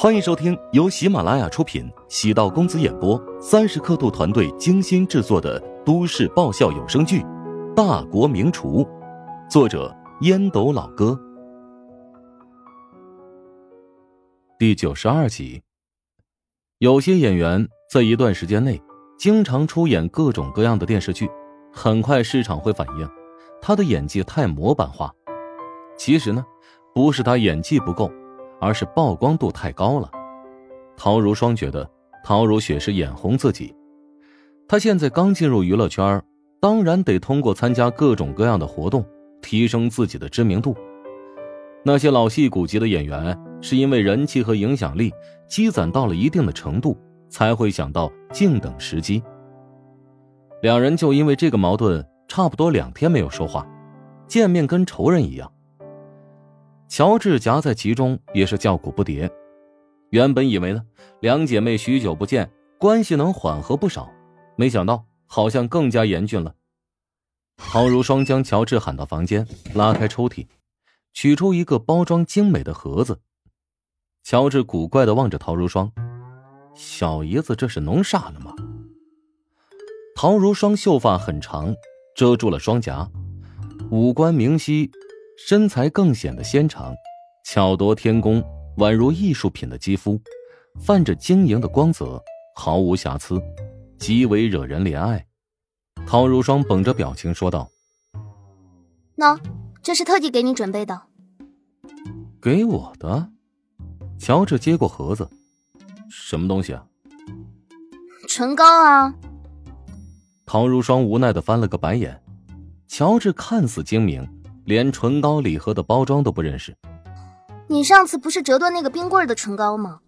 欢迎收听由喜马拉雅出品、喜道公子演播、三十刻度团队精心制作的都市爆笑有声剧《大国名厨》，作者烟斗老哥，第九十二集。有些演员在一段时间内经常出演各种各样的电视剧，很快市场会反映他的演技太模板化。其实呢，不是他演技不够。而是曝光度太高了。陶如霜觉得陶如雪是眼红自己。她现在刚进入娱乐圈，当然得通过参加各种各样的活动提升自己的知名度。那些老戏骨级的演员是因为人气和影响力积攒到了一定的程度，才会想到静等时机。两人就因为这个矛盾，差不多两天没有说话，见面跟仇人一样。乔治夹在其中，也是叫苦不迭。原本以为呢，两姐妹许久不见，关系能缓和不少，没想到好像更加严峻了。陶如霜将乔治喊到房间，拉开抽屉，取出一个包装精美的盒子。乔治古怪的望着陶如霜：“小姨子，这是弄啥呢吗？”陶如霜秀发很长，遮住了双颊，五官明晰。身材更显得纤长，巧夺天工，宛如艺术品的肌肤，泛着晶莹的光泽，毫无瑕疵，极为惹人怜爱。陶如霜绷着表情说道：“喏，这是特地给你准备的。”给我的。乔治接过盒子，什么东西啊？唇膏啊。陶如霜无奈的翻了个白眼。乔治看似精明。连唇膏礼盒的包装都不认识，你上次不是折断那个冰棍的唇膏吗？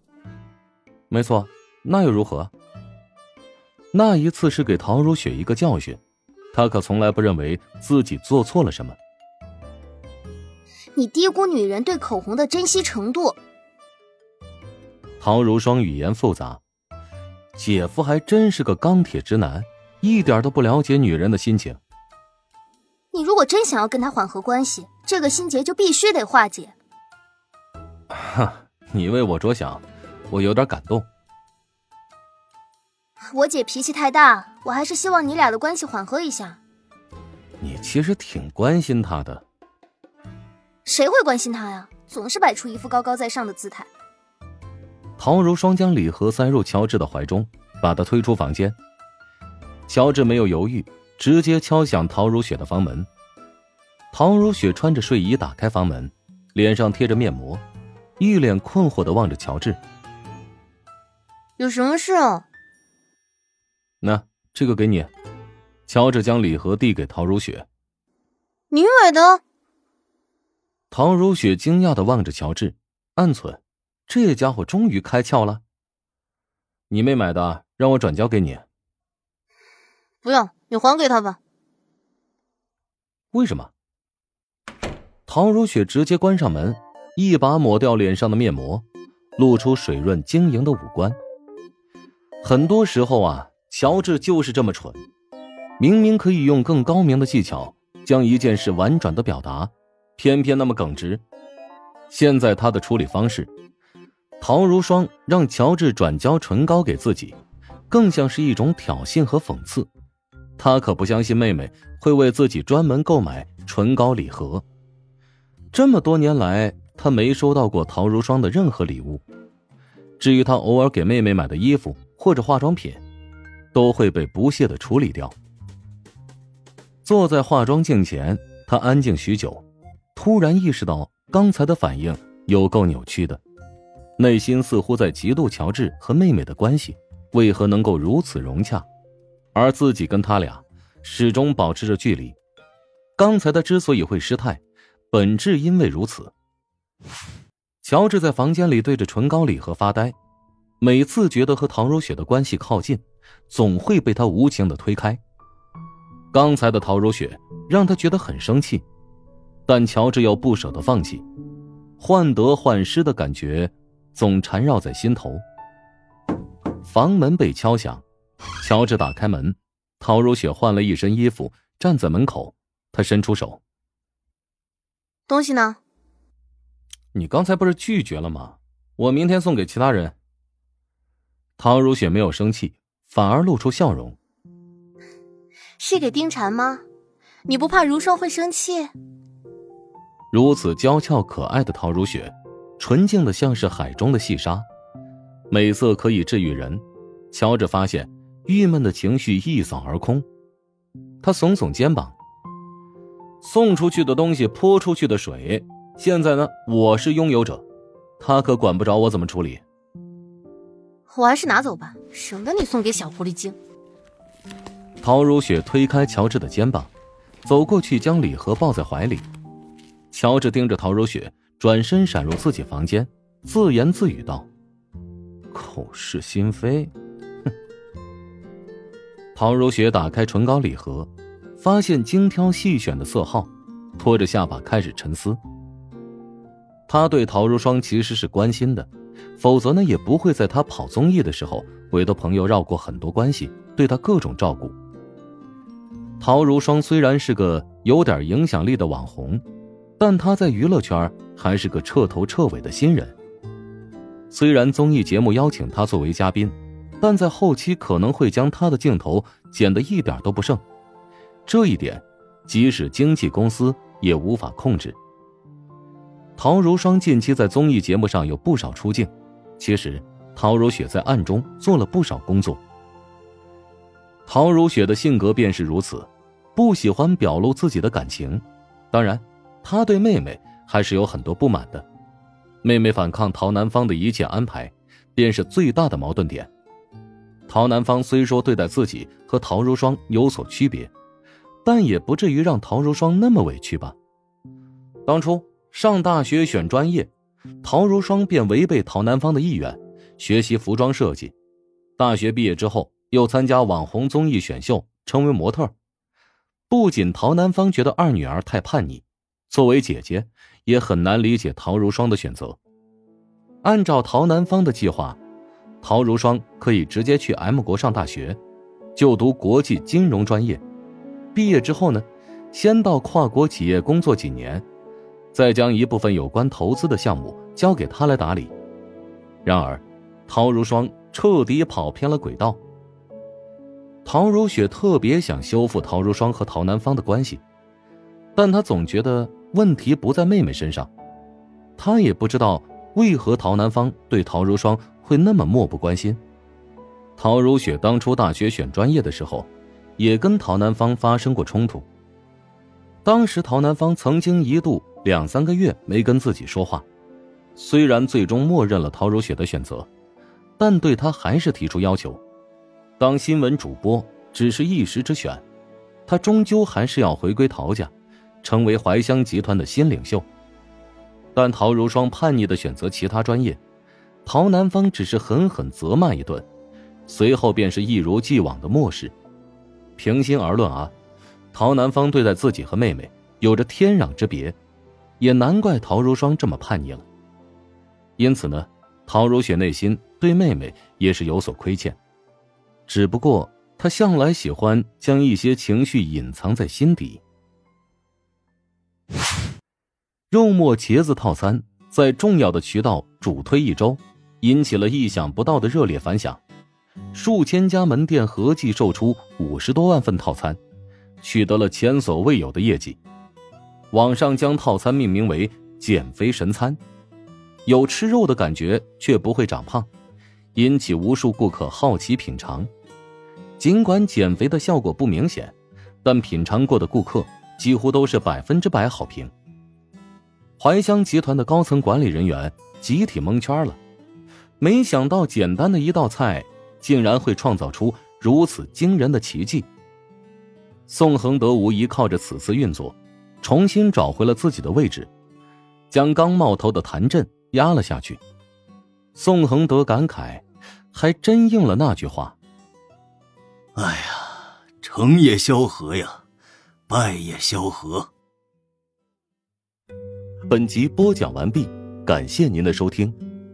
没错，那又如何？那一次是给陶如雪一个教训，她可从来不认为自己做错了什么。你低估女人对口红的珍惜程度。陶如霜语言复杂，姐夫还真是个钢铁直男，一点都不了解女人的心情。你如果真想要跟他缓和关系，这个心结就必须得化解。哈，你为我着想，我有点感动。我姐脾气太大，我还是希望你俩的关系缓和一下。你其实挺关心他的。谁会关心他呀？总是摆出一副高高在上的姿态。陶如霜将礼盒塞入乔治的怀中，把他推出房间。乔治没有犹豫。直接敲响陶如雪的房门。陶如雪穿着睡衣打开房门，脸上贴着面膜，一脸困惑的望着乔治：“有什么事啊？”“那这个给你。”乔治将礼盒递给陶如雪。“你买的？”陶如雪惊讶的望着乔治，暗忖：“这家伙终于开窍了。”“你妹买的，让我转交给你。”“不用。”你还给他吧。为什么？陶如雪直接关上门，一把抹掉脸上的面膜，露出水润晶莹的五官。很多时候啊，乔治就是这么蠢，明明可以用更高明的技巧将一件事婉转的表达，偏偏那么耿直。现在他的处理方式，陶如霜让乔治转交唇膏给自己，更像是一种挑衅和讽刺。他可不相信妹妹会为自己专门购买唇膏礼盒。这么多年来，他没收到过陶如霜的任何礼物。至于他偶尔给妹妹买的衣服或者化妆品，都会被不屑的处理掉。坐在化妆镜前，他安静许久，突然意识到刚才的反应有够扭曲的，内心似乎在嫉妒乔治和妹妹的关系为何能够如此融洽。而自己跟他俩始终保持着距离。刚才他之所以会失态，本质因为如此。乔治在房间里对着唇膏礼盒发呆，每次觉得和唐如雪的关系靠近，总会被他无情的推开。刚才的陶如雪让他觉得很生气，但乔治又不舍得放弃，患得患失的感觉总缠绕在心头。房门被敲响。乔治打开门，陶如雪换了一身衣服，站在门口。他伸出手：“东西呢？”“你刚才不是拒绝了吗？我明天送给其他人。陶如雪没有生气，反而露出笑容。是给丁婵吗？你不怕如霜会生气？如此娇俏可爱的陶如雪，纯净的像是海中的细沙，美色可以治愈人。乔治发现，郁闷的情绪一扫而空。他耸耸肩膀：“送出去的东西泼出去的水，现在呢，我是拥有者，他可管不着我怎么处理。我还是拿走吧，省得你送给小狐狸精。”陶如雪推开乔治的肩膀，走过去将礼盒抱在怀里。乔治盯着陶如雪，转身闪入自己房间，自言自语道：“口是心非。”陶如雪打开唇膏礼盒，发现精挑细选的色号，拖着下巴开始沉思。他对陶如霜其实是关心的，否则呢也不会在他跑综艺的时候委托朋友绕过很多关系，对他各种照顾。陶如霜虽然是个有点影响力的网红，但她在娱乐圈还是个彻头彻尾的新人。虽然综艺节目邀请她作为嘉宾，但在后期可能会将他的镜头剪得一点都不剩，这一点，即使经纪公司也无法控制。陶如霜近期在综艺节目上有不少出镜，其实陶如雪在暗中做了不少工作。陶如雪的性格便是如此，不喜欢表露自己的感情。当然，她对妹妹还是有很多不满的。妹妹反抗陶南方的一切安排，便是最大的矛盾点。陶南方虽说对待自己和陶如霜有所区别，但也不至于让陶如霜那么委屈吧？当初上大学选专业，陶如霜便违背陶南方的意愿，学习服装设计。大学毕业之后。又参加网红综艺选秀，成为模特。不仅陶南方觉得二女儿太叛逆，作为姐姐也很难理解陶如霜的选择。按照陶南方的计划，陶如霜可以直接去 M 国上大学，就读国际金融专业。毕业之后呢，先到跨国企业工作几年，再将一部分有关投资的项目交给他来打理。然而，陶如霜彻底跑偏了轨道。陶如雪特别想修复陶如霜和陶南方的关系，但她总觉得问题不在妹妹身上。她也不知道为何陶南方对陶如霜会那么漠不关心。陶如雪当初大学选专业的时候，也跟陶南方发生过冲突。当时陶南方曾经一度两三个月没跟自己说话，虽然最终默认了陶如雪的选择，但对他还是提出要求。当新闻主播只是一时之选，他终究还是要回归陶家，成为怀乡集团的新领袖。但陶如霜叛逆的选择其他专业，陶南方只是狠狠责骂一顿，随后便是一如既往的漠视。平心而论啊，陶南方对待自己和妹妹有着天壤之别，也难怪陶如霜这么叛逆了。因此呢，陶如雪内心对妹妹也是有所亏欠。只不过她向来喜欢将一些情绪隐藏在心底。肉末茄子套餐在重要的渠道主推一周，引起了意想不到的热烈反响，数千家门店合计售出五十多万份套餐，取得了前所未有的业绩。网上将套餐命名为“减肥神餐”，有吃肉的感觉却不会长胖，引起无数顾客好奇品尝。尽管减肥的效果不明显，但品尝过的顾客几乎都是百分之百好评。怀香集团的高层管理人员集体蒙圈了，没想到简单的一道菜竟然会创造出如此惊人的奇迹。宋恒德无疑靠着此次运作，重新找回了自己的位置，将刚冒头的谭震压了下去。宋恒德感慨，还真应了那句话。哎呀，成也萧何呀，败也萧何。本集播讲完毕，感谢您的收听。